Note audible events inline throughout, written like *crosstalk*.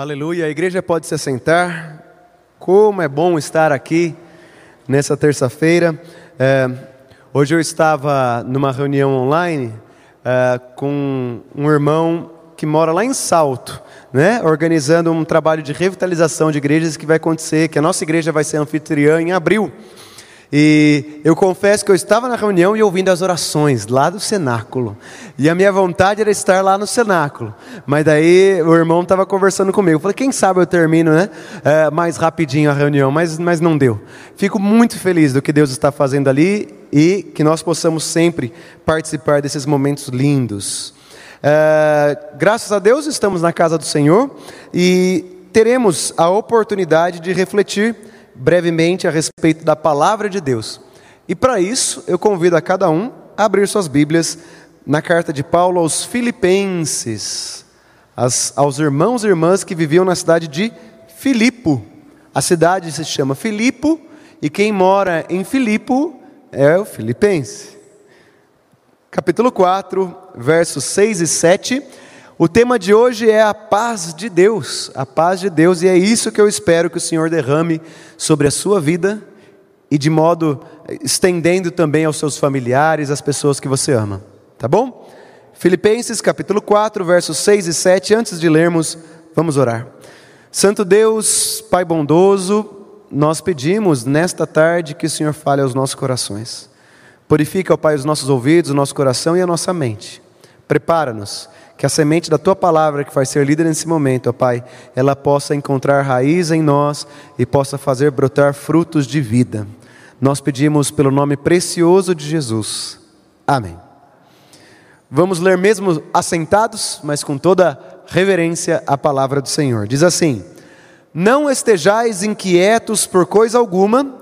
Aleluia, a igreja pode se assentar. Como é bom estar aqui nessa terça-feira. É, hoje eu estava numa reunião online é, com um irmão que mora lá em Salto, né, organizando um trabalho de revitalização de igrejas que vai acontecer, que a nossa igreja vai ser anfitriã em abril. E eu confesso que eu estava na reunião e ouvindo as orações lá do cenáculo. E a minha vontade era estar lá no cenáculo. Mas daí o irmão estava conversando comigo. Eu falei, quem sabe eu termino né, é, mais rapidinho a reunião, mas, mas não deu. Fico muito feliz do que Deus está fazendo ali e que nós possamos sempre participar desses momentos lindos. É, graças a Deus estamos na casa do Senhor e teremos a oportunidade de refletir brevemente a respeito da palavra de Deus. E para isso, eu convido a cada um a abrir suas Bíblias na carta de Paulo aos Filipenses, aos irmãos e irmãs que viviam na cidade de Filipo. A cidade se chama Filipo, e quem mora em Filipo é o Filipense. Capítulo 4, versos 6 e 7. O tema de hoje é a paz de Deus, a paz de Deus, e é isso que eu espero que o Senhor derrame sobre a sua vida e de modo estendendo também aos seus familiares, às pessoas que você ama. Tá bom? Filipenses capítulo 4, versos 6 e 7. Antes de lermos, vamos orar. Santo Deus, Pai bondoso, nós pedimos nesta tarde que o Senhor fale aos nossos corações. Purifica, ó Pai, os nossos ouvidos, o nosso coração e a nossa mente. Prepara-nos que a semente da tua palavra que vai ser líder nesse momento, ó Pai, ela possa encontrar raiz em nós e possa fazer brotar frutos de vida. Nós pedimos pelo nome precioso de Jesus. Amém. Vamos ler mesmo assentados, mas com toda reverência a palavra do Senhor. Diz assim: Não estejais inquietos por coisa alguma,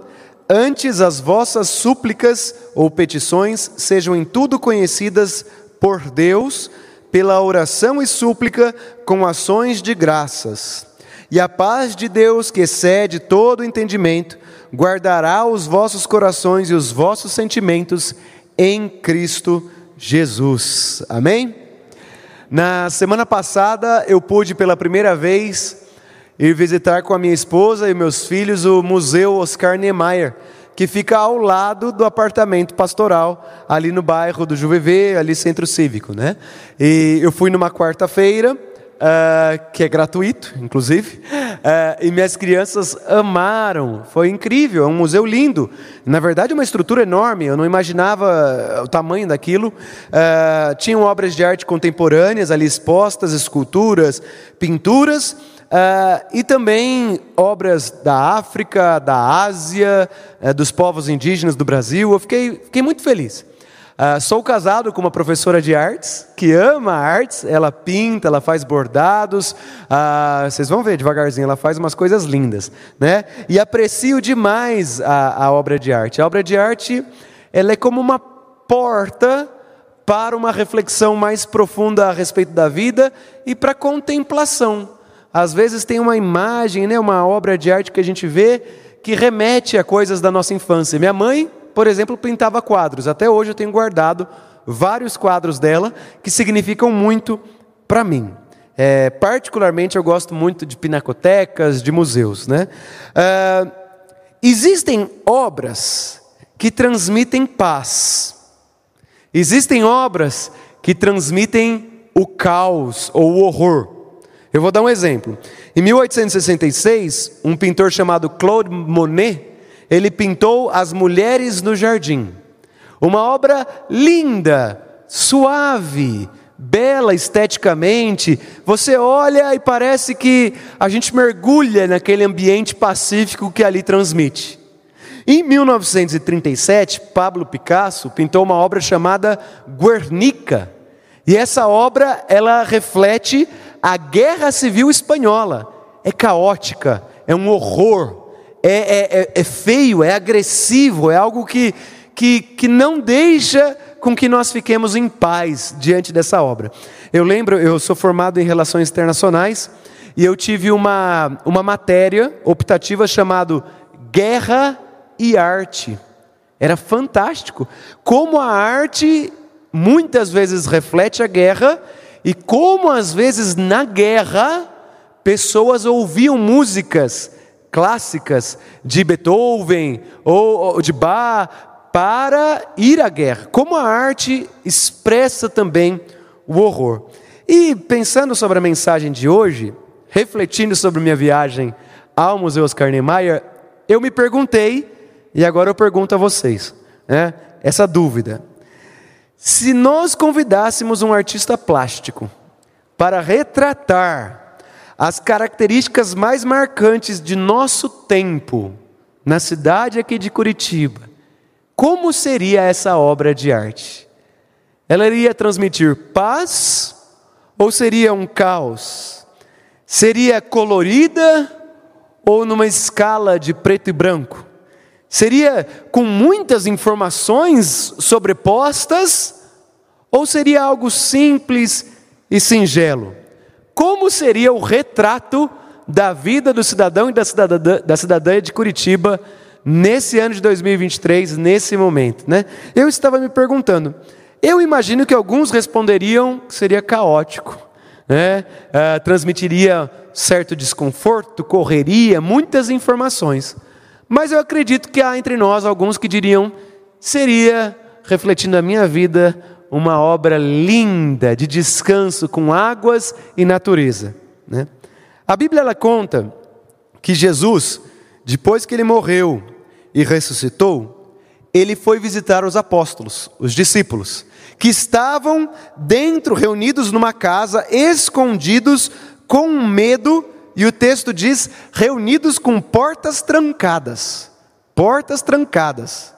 antes as vossas súplicas ou petições sejam em tudo conhecidas por Deus pela oração e súplica com ações de graças. E a paz de Deus, que excede todo entendimento, guardará os vossos corações e os vossos sentimentos em Cristo Jesus. Amém? Na semana passada eu pude pela primeira vez ir visitar com a minha esposa e meus filhos o Museu Oscar Niemeyer que fica ao lado do apartamento pastoral, ali no bairro do Juvevê, ali centro cívico, né? E eu fui numa quarta-feira, uh, que é gratuito, inclusive, uh, *laughs* e minhas crianças amaram, foi incrível, é um museu lindo. Na verdade, uma estrutura enorme, eu não imaginava o tamanho daquilo. Uh, tinham obras de arte contemporâneas ali expostas, esculturas, pinturas Uh, e também obras da África, da Ásia, uh, dos povos indígenas do Brasil. Eu fiquei, fiquei muito feliz. Uh, sou casado com uma professora de artes que ama artes. Ela pinta, ela faz bordados. vocês vão ver devagarzinho, ela faz umas coisas lindas, né? E aprecio demais a, a obra de arte. A obra de arte, ela é como uma porta para uma reflexão mais profunda a respeito da vida e para contemplação. Às vezes tem uma imagem, né, uma obra de arte que a gente vê que remete a coisas da nossa infância. Minha mãe, por exemplo, pintava quadros. Até hoje eu tenho guardado vários quadros dela que significam muito para mim. É, particularmente eu gosto muito de pinacotecas, de museus. Né? Uh, existem obras que transmitem paz. Existem obras que transmitem o caos ou o horror. Eu vou dar um exemplo. Em 1866, um pintor chamado Claude Monet, ele pintou As Mulheres no Jardim. Uma obra linda, suave, bela esteticamente. Você olha e parece que a gente mergulha naquele ambiente pacífico que ali transmite. Em 1937, Pablo Picasso pintou uma obra chamada Guernica. E essa obra, ela reflete a guerra civil espanhola é caótica, é um horror, é, é, é, é feio, é agressivo, é algo que, que, que não deixa com que nós fiquemos em paz diante dessa obra. Eu lembro, eu sou formado em relações internacionais e eu tive uma, uma matéria optativa chamada Guerra e Arte. Era fantástico. Como a arte muitas vezes reflete a guerra e como às vezes na guerra pessoas ouviam músicas clássicas de Beethoven ou de Bach para ir à guerra. Como a arte expressa também o horror. E pensando sobre a mensagem de hoje, refletindo sobre minha viagem ao Museu Oscar Niemeyer, eu me perguntei, e agora eu pergunto a vocês, né, essa dúvida. Se nós convidássemos um artista plástico para retratar as características mais marcantes de nosso tempo na cidade aqui de Curitiba, como seria essa obra de arte? Ela iria transmitir paz ou seria um caos? Seria colorida ou numa escala de preto e branco? Seria com muitas informações sobrepostas ou seria algo simples e singelo? Como seria o retrato da vida do cidadão e da cidadã, da cidadã de Curitiba nesse ano de 2023, nesse momento? Né? Eu estava me perguntando, eu imagino que alguns responderiam que seria caótico, né? Uh, transmitiria certo desconforto, correria, muitas informações. Mas eu acredito que há entre nós alguns que diriam: seria, refletindo a minha vida, uma obra linda de descanso com águas e natureza. Né? A Bíblia ela conta que Jesus, depois que ele morreu e ressuscitou, ele foi visitar os apóstolos, os discípulos, que estavam dentro, reunidos numa casa, escondidos, com medo e o texto diz: reunidos com portas trancadas. Portas trancadas.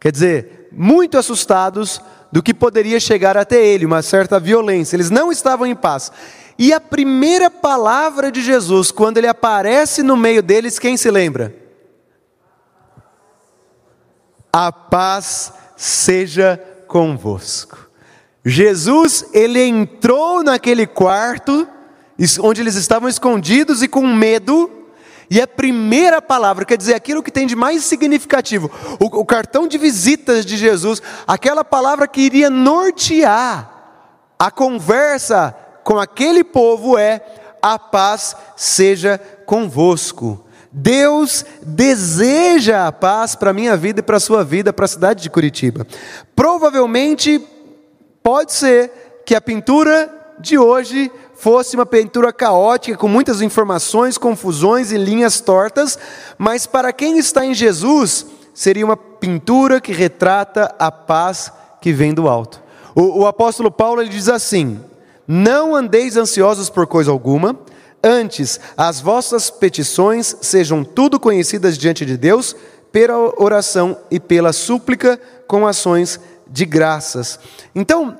Quer dizer, muito assustados do que poderia chegar até ele, uma certa violência. Eles não estavam em paz. E a primeira palavra de Jesus, quando ele aparece no meio deles, quem se lembra? A paz seja convosco. Jesus, ele entrou naquele quarto onde eles estavam escondidos e com medo, e a primeira palavra, quer dizer, aquilo que tem de mais significativo, o, o cartão de visitas de Jesus, aquela palavra que iria nortear a conversa com aquele povo é: a paz seja convosco. Deus deseja a paz para a minha vida e para a sua vida, para a cidade de Curitiba. Provavelmente, pode ser que a pintura de hoje fosse uma pintura caótica, com muitas informações, confusões e linhas tortas, mas para quem está em Jesus, seria uma pintura que retrata a paz que vem do alto. O, o apóstolo Paulo ele diz assim: Não andeis ansiosos por coisa alguma, antes as vossas petições sejam tudo conhecidas diante de Deus, pela oração e pela súplica com ações de graças. Então,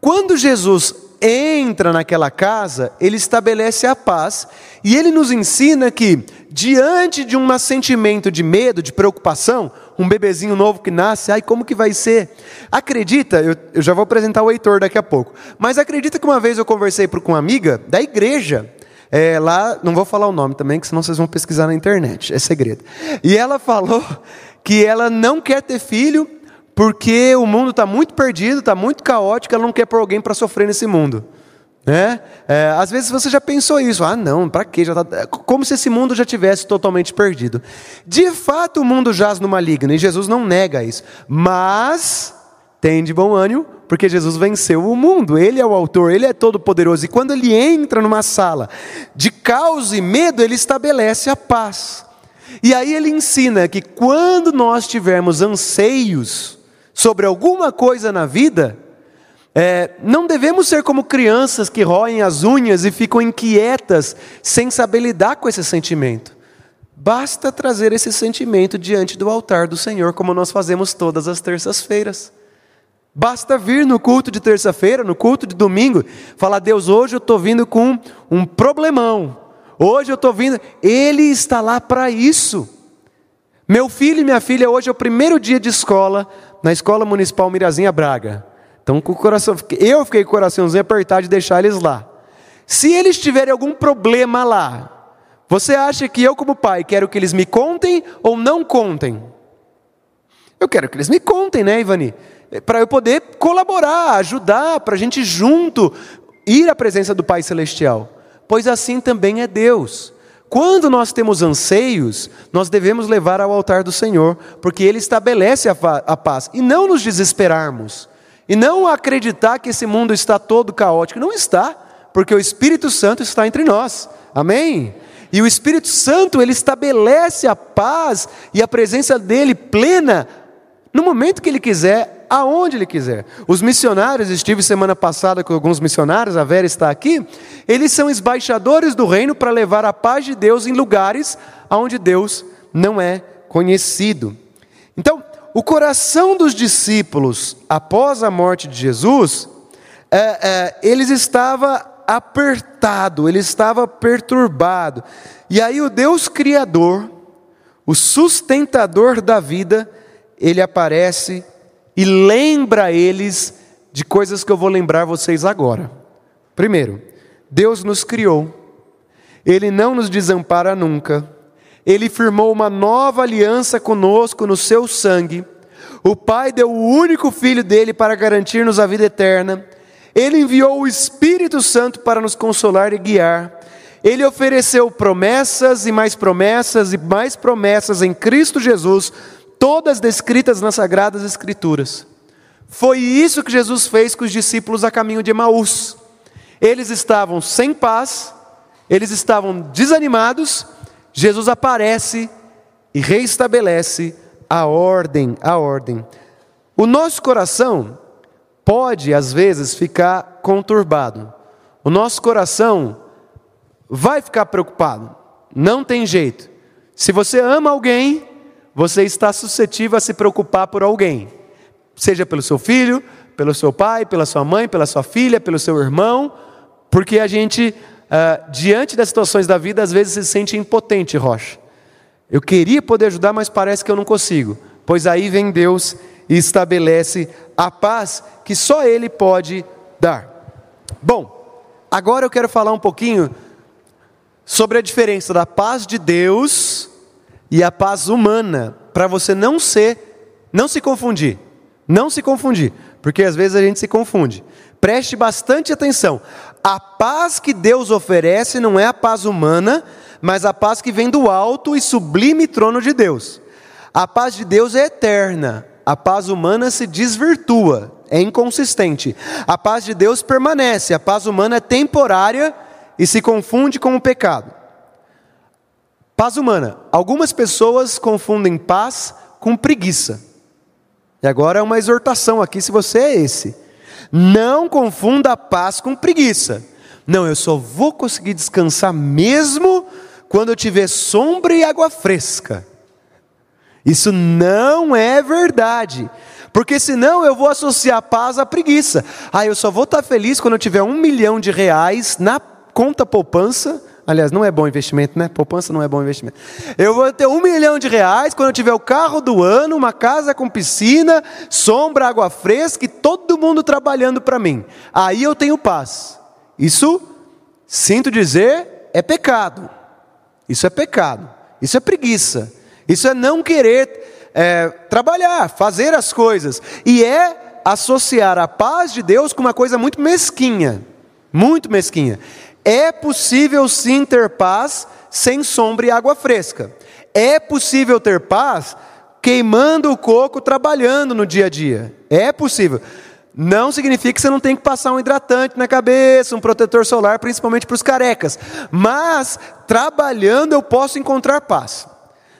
quando Jesus entra naquela casa, ele estabelece a paz e ele nos ensina que, diante de um sentimento de medo, de preocupação, um bebezinho novo que nasce, ai, como que vai ser? Acredita, eu, eu já vou apresentar o Heitor daqui a pouco, mas acredita que uma vez eu conversei com uma amiga da igreja, é, lá, não vou falar o nome também, que senão vocês vão pesquisar na internet, é segredo. E ela falou que ela não quer ter filho porque o mundo está muito perdido, está muito caótico, ela não quer pôr alguém para sofrer nesse mundo. Né? É, às vezes você já pensou isso, ah não, para quê? Já tá... Como se esse mundo já tivesse totalmente perdido. De fato o mundo jaz no maligno, e Jesus não nega isso. Mas tem de bom ânimo, porque Jesus venceu o mundo, Ele é o autor, Ele é todo poderoso, e quando Ele entra numa sala de caos e medo, Ele estabelece a paz. E aí Ele ensina que quando nós tivermos anseios, sobre alguma coisa na vida, é, não devemos ser como crianças que roem as unhas e ficam inquietas, sem saber lidar com esse sentimento. Basta trazer esse sentimento diante do altar do Senhor, como nós fazemos todas as terças-feiras. Basta vir no culto de terça-feira, no culto de domingo, falar: Deus, hoje eu estou vindo com um problemão. Hoje eu estou vindo. Ele está lá para isso. Meu filho e minha filha, hoje é o primeiro dia de escola na Escola Municipal Mirazinha Braga. Então, com o coração, eu fiquei com o coraçãozinho apertado de deixar eles lá. Se eles tiverem algum problema lá, você acha que eu, como pai, quero que eles me contem ou não contem? Eu quero que eles me contem, né, Ivani? Para eu poder colaborar, ajudar, para a gente junto ir à presença do Pai Celestial. pois assim também é Deus. Quando nós temos anseios, nós devemos levar ao altar do Senhor, porque Ele estabelece a, paz, e não nos desesperarmos, e não acreditar que esse mundo está todo caótico. Não está, porque o Espírito Santo está entre nós. Amém? E o Espírito Santo, ele estabelece a paz e a presença dele plena no momento que ele quiser, aonde ele quiser. Os missionários, estive semana passada com alguns missionários, a Vera está aqui, eles são embaixadores do reino para levar a paz de Deus em lugares onde Deus não é conhecido. Então, o coração dos discípulos, após a morte de Jesus, é, é, eles estava apertado, ele estava perturbado. E aí o Deus Criador, o sustentador da vida, ele aparece e lembra eles de coisas que eu vou lembrar vocês agora. Primeiro, Deus nos criou, Ele não nos desampara nunca, Ele firmou uma nova aliança conosco no seu sangue, o Pai deu o único filho dele para garantir-nos a vida eterna, Ele enviou o Espírito Santo para nos consolar e guiar, Ele ofereceu promessas e mais promessas e mais promessas em Cristo Jesus todas descritas nas Sagradas Escrituras. Foi isso que Jesus fez com os discípulos a caminho de Emaús. Eles estavam sem paz, eles estavam desanimados, Jesus aparece e reestabelece a ordem, a ordem. O nosso coração pode às vezes ficar conturbado. O nosso coração vai ficar preocupado. Não tem jeito. Se você ama alguém, você está suscetível a se preocupar por alguém, seja pelo seu filho, pelo seu pai, pela sua mãe, pela sua filha, pelo seu irmão, porque a gente, uh, diante das situações da vida, às vezes se sente impotente, Rocha. Eu queria poder ajudar, mas parece que eu não consigo. Pois aí vem Deus e estabelece a paz que só Ele pode dar. Bom, agora eu quero falar um pouquinho sobre a diferença da paz de Deus e a paz humana, para você não ser, não se confundir, não se confundir, porque às vezes a gente se confunde. Preste bastante atenção. A paz que Deus oferece não é a paz humana, mas a paz que vem do alto e sublime trono de Deus. A paz de Deus é eterna, a paz humana se desvirtua, é inconsistente. A paz de Deus permanece, a paz humana é temporária e se confunde com o pecado. Paz humana. Algumas pessoas confundem paz com preguiça. E agora é uma exortação aqui, se você é esse. Não confunda a paz com preguiça. Não, eu só vou conseguir descansar mesmo quando eu tiver sombra e água fresca. Isso não é verdade. Porque senão eu vou associar paz à preguiça. Ah, eu só vou estar feliz quando eu tiver um milhão de reais na conta poupança Aliás, não é bom investimento, né? Poupança não é bom investimento. Eu vou ter um milhão de reais quando eu tiver o carro do ano, uma casa com piscina, sombra, água fresca e todo mundo trabalhando para mim. Aí eu tenho paz. Isso, sinto dizer, é pecado. Isso é pecado. Isso é preguiça. Isso é não querer é, trabalhar, fazer as coisas. E é associar a paz de Deus com uma coisa muito mesquinha. Muito mesquinha. É possível sim ter paz sem sombra e água fresca. É possível ter paz queimando o coco, trabalhando no dia a dia. É possível. Não significa que você não tem que passar um hidratante na cabeça, um protetor solar, principalmente para os carecas. Mas, trabalhando, eu posso encontrar paz.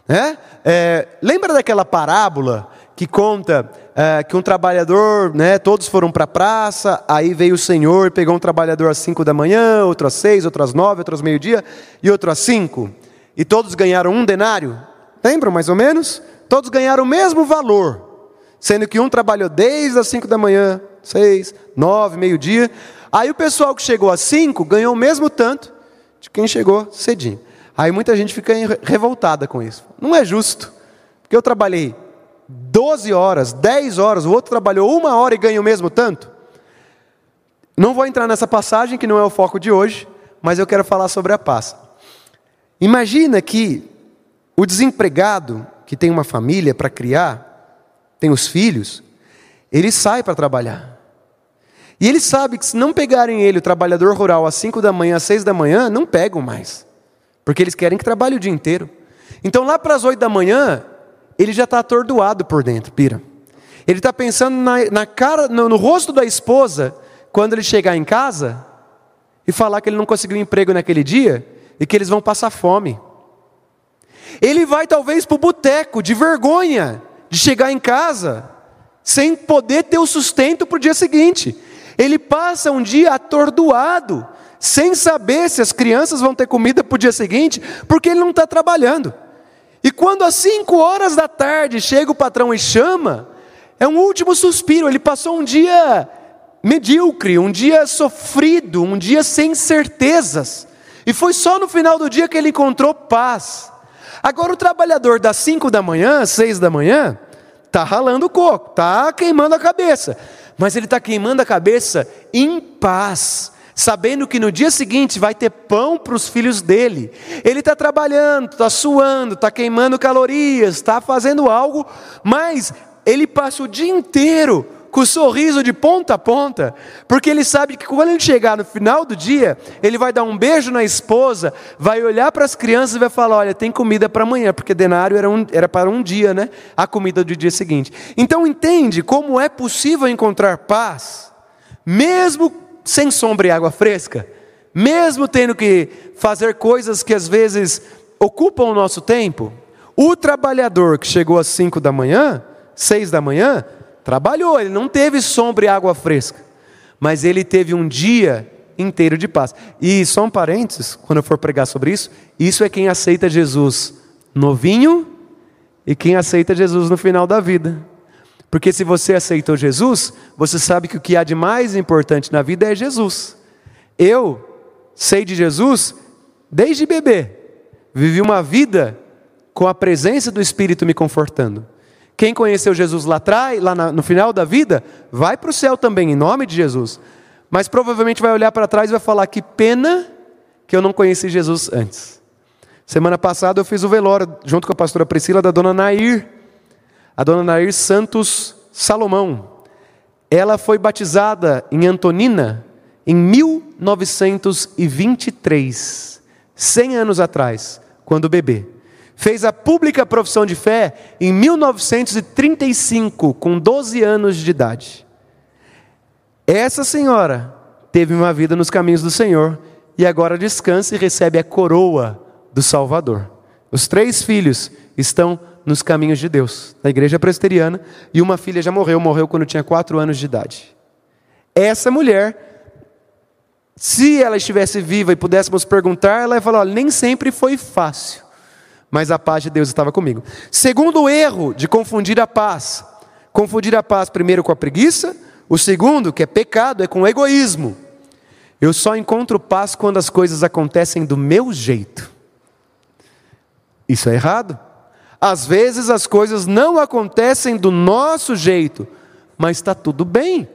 Né? É, lembra daquela parábola que conta é, que um trabalhador, né, todos foram para a praça, aí veio o Senhor, pegou um trabalhador às cinco da manhã, outro às seis, outro às nove, outro às meio-dia e outro às cinco. E todos ganharam um denário. Lembram mais ou menos? Todos ganharam o mesmo valor, sendo que um trabalhou desde as cinco da manhã, seis, nove, meio-dia. Aí o pessoal que chegou às cinco ganhou o mesmo tanto de quem chegou cedinho. Aí muita gente fica revoltada com isso. Não é justo, porque eu trabalhei 12 horas, 10 horas, o outro trabalhou uma hora e ganha o mesmo tanto? Não vou entrar nessa passagem, que não é o foco de hoje, mas eu quero falar sobre a paz. Imagina que o desempregado que tem uma família para criar, tem os filhos, ele sai para trabalhar. E ele sabe que se não pegarem ele, o trabalhador rural, às 5 da manhã, às 6 da manhã, não pegam mais. Porque eles querem que trabalhe o dia inteiro. Então lá para as 8 da manhã, ele já está atordoado por dentro, pira. Ele está pensando na, na cara, no, no, rosto da esposa, quando ele chegar em casa e falar que ele não conseguiu emprego naquele dia e que eles vão passar fome. Ele vai talvez para o boteco de vergonha de chegar em casa sem poder ter o sustento para o dia seguinte. Ele passa um dia atordoado, sem saber se as crianças vão ter comida para o dia seguinte, porque ele não está trabalhando. E quando às cinco horas da tarde chega o patrão e chama, é um último suspiro. Ele passou um dia medíocre, um dia sofrido, um dia sem certezas. E foi só no final do dia que ele encontrou paz. Agora o trabalhador das cinco da manhã, seis da manhã, está ralando o coco, está queimando a cabeça. Mas ele está queimando a cabeça em paz sabendo que no dia seguinte vai ter pão para os filhos dele. Ele está trabalhando, está suando, está queimando calorias, está fazendo algo, mas ele passa o dia inteiro com o sorriso de ponta a ponta, porque ele sabe que quando ele chegar no final do dia, ele vai dar um beijo na esposa, vai olhar para as crianças e vai falar: Olha, tem comida para amanhã, porque denário era, um, era para um dia, né? A comida do dia seguinte. Então, entende como é possível encontrar paz, mesmo sem sombra e água fresca, mesmo tendo que fazer coisas que às vezes ocupam o nosso tempo, o trabalhador que chegou às 5 da manhã, 6 da manhã, trabalhou, ele não teve sombra e água fresca, mas ele teve um dia inteiro de paz. E só um parênteses, quando eu for pregar sobre isso, isso é quem aceita Jesus novinho e quem aceita Jesus no final da vida. Porque se você aceitou Jesus, você sabe que o que há de mais importante na vida é Jesus. Eu sei de Jesus desde bebê. Vivi uma vida com a presença do Espírito me confortando. Quem conheceu Jesus lá atrás, lá no final da vida, vai para o céu também, em nome de Jesus. Mas provavelmente vai olhar para trás e vai falar: que pena que eu não conheci Jesus antes. Semana passada eu fiz o velório, junto com a pastora Priscila, da dona Nair a dona Nair Santos Salomão. Ela foi batizada em Antonina em 1923, 100 anos atrás, quando bebê. Fez a pública profissão de fé em 1935, com 12 anos de idade. Essa senhora teve uma vida nos caminhos do Senhor e agora descansa e recebe a coroa do Salvador. Os três filhos estão nos caminhos de Deus, na igreja presbiteriana, e uma filha já morreu, morreu quando tinha quatro anos de idade. Essa mulher, se ela estivesse viva e pudéssemos perguntar, ela ia falar: olha, nem sempre foi fácil, mas a paz de Deus estava comigo. Segundo erro de confundir a paz, confundir a paz primeiro com a preguiça, o segundo, que é pecado, é com o egoísmo. Eu só encontro paz quando as coisas acontecem do meu jeito. Isso é errado. Às vezes as coisas não acontecem do nosso jeito, mas está tudo bem.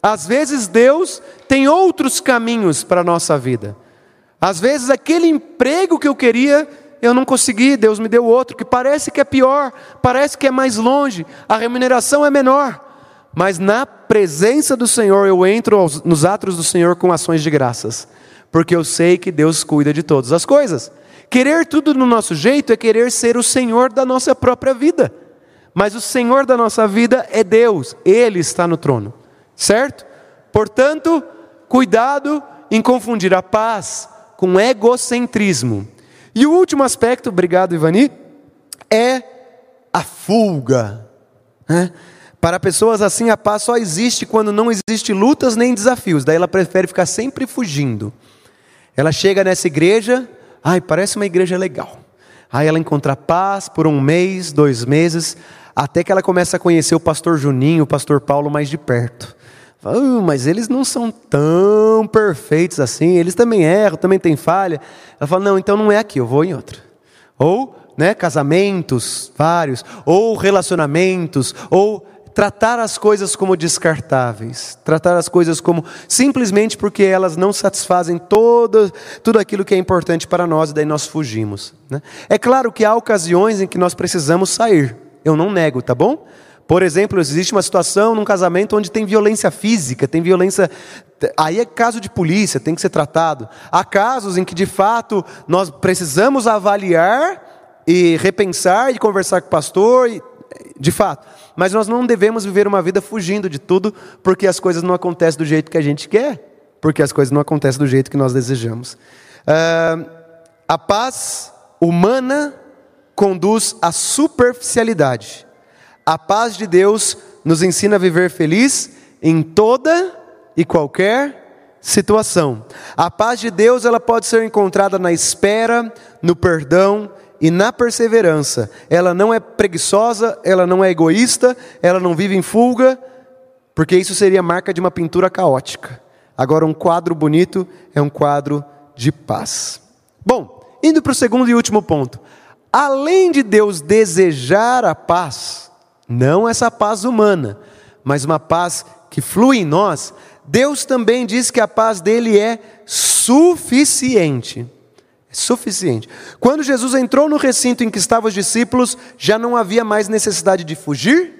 Às vezes Deus tem outros caminhos para a nossa vida. Às vezes aquele emprego que eu queria, eu não consegui, Deus me deu outro, que parece que é pior, parece que é mais longe, a remuneração é menor. Mas na presença do Senhor eu entro nos atos do Senhor com ações de graças, porque eu sei que Deus cuida de todas as coisas. Querer tudo no nosso jeito é querer ser o Senhor da nossa própria vida. Mas o Senhor da nossa vida é Deus, Ele está no trono, certo? Portanto, cuidado em confundir a paz com egocentrismo. E o último aspecto, obrigado Ivani, é a fuga. Né? Para pessoas assim, a paz só existe quando não existe lutas nem desafios, daí ela prefere ficar sempre fugindo. Ela chega nessa igreja, Ai, parece uma igreja legal. Aí ela encontra paz por um mês, dois meses, até que ela começa a conhecer o pastor Juninho, o pastor Paulo mais de perto. Oh, mas eles não são tão perfeitos assim, eles também erram, também têm falha. Ela fala: não, então não é aqui, eu vou em outra. Ou, né, casamentos, vários, ou relacionamentos, ou tratar as coisas como descartáveis, tratar as coisas como simplesmente porque elas não satisfazem todo, tudo aquilo que é importante para nós e daí nós fugimos. Né? É claro que há ocasiões em que nós precisamos sair, eu não nego, tá bom? Por exemplo, existe uma situação num casamento onde tem violência física, tem violência. Aí é caso de polícia, tem que ser tratado. Há casos em que, de fato, nós precisamos avaliar e repensar e conversar com o pastor, de fato. Mas nós não devemos viver uma vida fugindo de tudo, porque as coisas não acontecem do jeito que a gente quer, porque as coisas não acontecem do jeito que nós desejamos. Uh, a paz humana conduz à superficialidade. A paz de Deus nos ensina a viver feliz em toda e qualquer situação. A paz de Deus ela pode ser encontrada na espera, no perdão e na perseverança. Ela não é preguiçosa, ela não é egoísta, ela não vive em fuga, porque isso seria marca de uma pintura caótica. Agora, um quadro bonito é um quadro de paz. Bom, indo para o segundo e último ponto. Além de Deus desejar a paz, não essa paz humana, mas uma paz que flui em nós, Deus também diz que a paz dele é suficiente. Suficiente. Quando Jesus entrou no recinto em que estavam os discípulos, já não havia mais necessidade de fugir,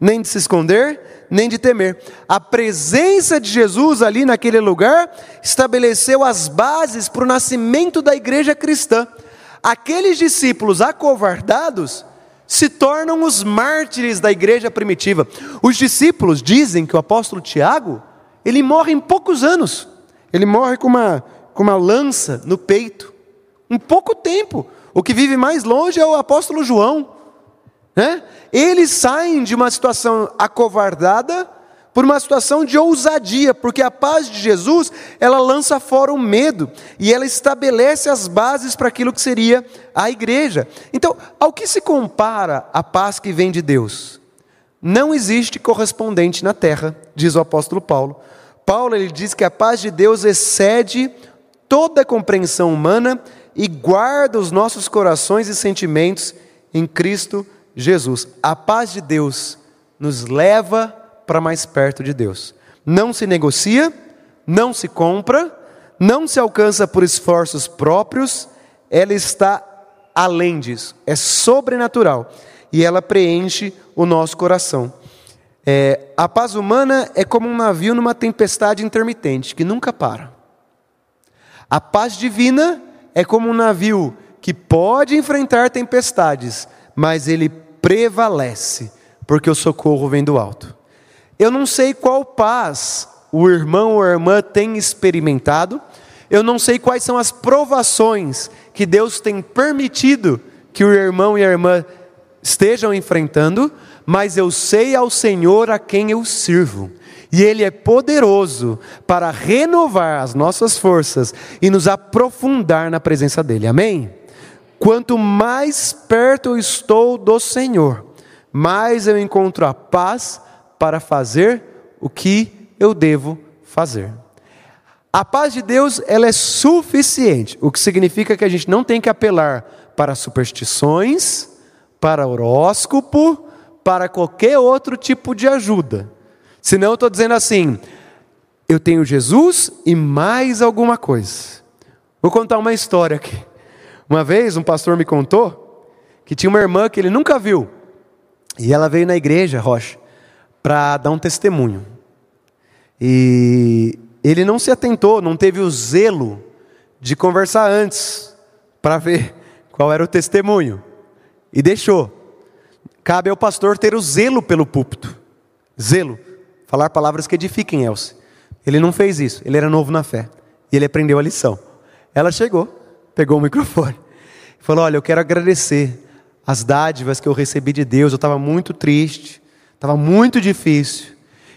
nem de se esconder, nem de temer. A presença de Jesus ali naquele lugar estabeleceu as bases para o nascimento da igreja cristã. Aqueles discípulos acovardados se tornam os mártires da igreja primitiva. Os discípulos dizem que o apóstolo Tiago, ele morre em poucos anos. Ele morre com uma, com uma lança no peito. Em pouco tempo. O que vive mais longe é o apóstolo João. Né? Eles saem de uma situação acovardada por uma situação de ousadia, porque a paz de Jesus, ela lança fora o medo e ela estabelece as bases para aquilo que seria a igreja. Então, ao que se compara a paz que vem de Deus? Não existe correspondente na terra, diz o apóstolo Paulo. Paulo ele diz que a paz de Deus excede toda a compreensão humana e guarda os nossos corações e sentimentos em Cristo Jesus. A paz de Deus nos leva para mais perto de Deus. Não se negocia, não se compra, não se alcança por esforços próprios, ela está além disso, é sobrenatural e ela preenche o nosso coração. É, a paz humana é como um navio numa tempestade intermitente que nunca para. A paz divina é como um navio que pode enfrentar tempestades, mas ele prevalece, porque o socorro vem do alto. Eu não sei qual paz o irmão ou a irmã tem experimentado, eu não sei quais são as provações que Deus tem permitido que o irmão e a irmã estejam enfrentando, mas eu sei ao Senhor a quem eu sirvo. E Ele é poderoso para renovar as nossas forças e nos aprofundar na presença dEle. Amém? Quanto mais perto eu estou do Senhor, mais eu encontro a paz para fazer o que eu devo fazer. A paz de Deus, ela é suficiente, o que significa que a gente não tem que apelar para superstições, para horóscopo, para qualquer outro tipo de ajuda. Senão eu estou dizendo assim, eu tenho Jesus e mais alguma coisa. Vou contar uma história aqui. Uma vez um pastor me contou que tinha uma irmã que ele nunca viu. E ela veio na igreja, Rocha, para dar um testemunho. E ele não se atentou, não teve o zelo de conversar antes para ver qual era o testemunho. E deixou. Cabe ao pastor ter o zelo pelo púlpito. Zelo. Falar palavras que edifiquem, Elcio. Ele não fez isso, ele era novo na fé. E ele aprendeu a lição. Ela chegou, pegou o microfone *laughs* falou: Olha, eu quero agradecer as dádivas que eu recebi de Deus. Eu estava muito triste, estava muito difícil.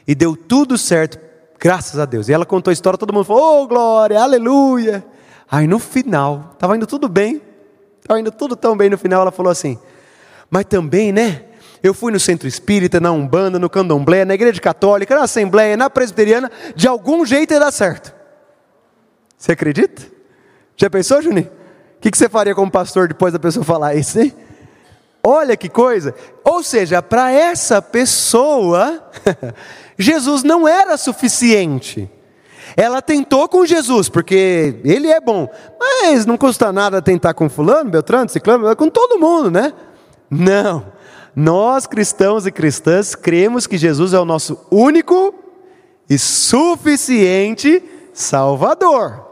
E deu tudo certo, graças a Deus. E ela contou a história, todo mundo falou: Oh, glória, aleluia. Aí no final, estava indo tudo bem, estava indo tudo tão bem. No final, ela falou assim: Mas também, né? Eu fui no centro espírita, na Umbanda, no Candomblé, na igreja católica, na Assembleia, na Presbiteriana, de algum jeito ia dar certo. Você acredita? Já pensou, Juninho? O que, você faria como pastor depois da pessoa falar isso, hein? Olha que coisa. Ou seja, para essa pessoa, *laughs* Jesus não era suficiente. Ela tentou com Jesus, porque ele é bom. Mas não custa nada tentar com fulano, Beltrano, Ciclano, com todo mundo, né? Não. Nós, cristãos e cristãs, cremos que Jesus é o nosso único e suficiente Salvador.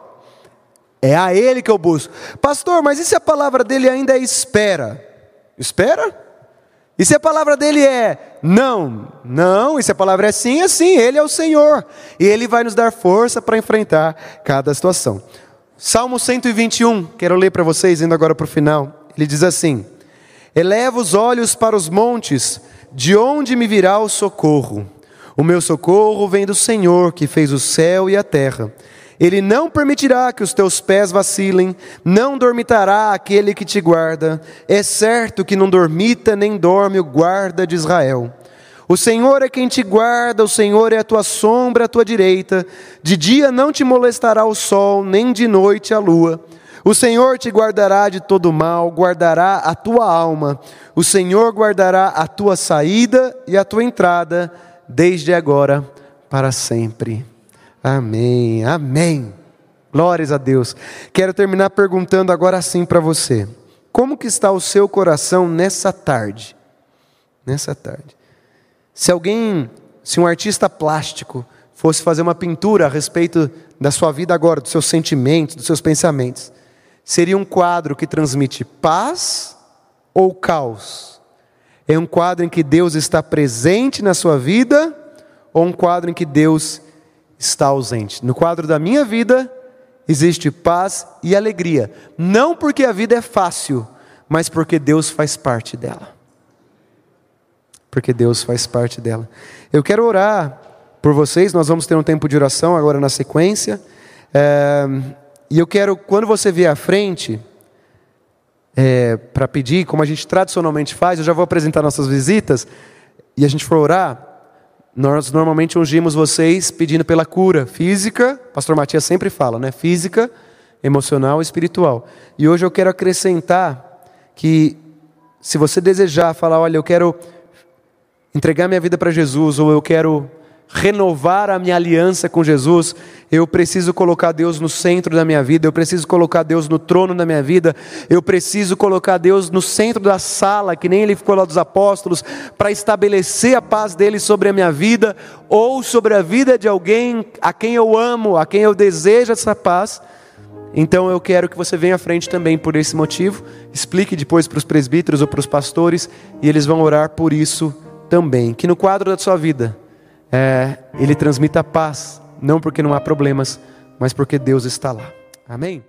É a Ele que eu busco. Pastor, mas e se a palavra dele ainda é espera? Espera? E se a palavra dele é não? Não. E se a palavra é sim, é sim. Ele é o Senhor. E Ele vai nos dar força para enfrentar cada situação. Salmo 121, quero ler para vocês, indo agora para o final. Ele diz assim: Eleva os olhos para os montes, de onde me virá o socorro? O meu socorro vem do Senhor, que fez o céu e a terra. Ele não permitirá que os teus pés vacilem, não dormitará aquele que te guarda. É certo que não dormita nem dorme o guarda de Israel. O Senhor é quem te guarda, o Senhor é a tua sombra à tua direita. De dia não te molestará o sol, nem de noite a lua. O Senhor te guardará de todo mal, guardará a tua alma. O Senhor guardará a tua saída e a tua entrada, desde agora para sempre. Amém, amém. Glórias a Deus. Quero terminar perguntando agora sim para você. Como que está o seu coração nessa tarde? Nessa tarde. Se alguém, se um artista plástico fosse fazer uma pintura a respeito da sua vida agora, dos seus sentimentos, dos seus pensamentos, Seria um quadro que transmite paz ou caos? É um quadro em que Deus está presente na sua vida ou um quadro em que Deus está ausente? No quadro da minha vida existe paz e alegria, não porque a vida é fácil, mas porque Deus faz parte dela. Porque Deus faz parte dela. Eu quero orar por vocês, nós vamos ter um tempo de oração agora na sequência. É e eu quero, quando você vier à frente, é, para pedir, como a gente tradicionalmente faz, eu já vou apresentar nossas visitas, e a gente for orar, nós normalmente ungimos vocês pedindo pela cura física, pastor Matias sempre fala, né? Física, emocional e espiritual. E hoje eu quero acrescentar que, se você desejar falar, olha, eu quero entregar minha vida para Jesus, ou eu quero renovar a minha aliança com Jesus, eu preciso colocar Deus no centro da minha vida, eu preciso colocar Deus no trono da minha vida, eu preciso colocar Deus no centro da sala, que nem ele ficou lá dos apóstolos, para estabelecer a paz dele sobre a minha vida, ou sobre a vida de alguém a quem eu amo, a quem eu desejo essa paz. Então eu quero que você venha à frente também por esse motivo, explique depois para os presbíteros ou para os pastores, e eles vão orar por isso também. Que no quadro da sua vida, é, ele transmita paz, não porque não há problemas, mas porque Deus está lá. Amém?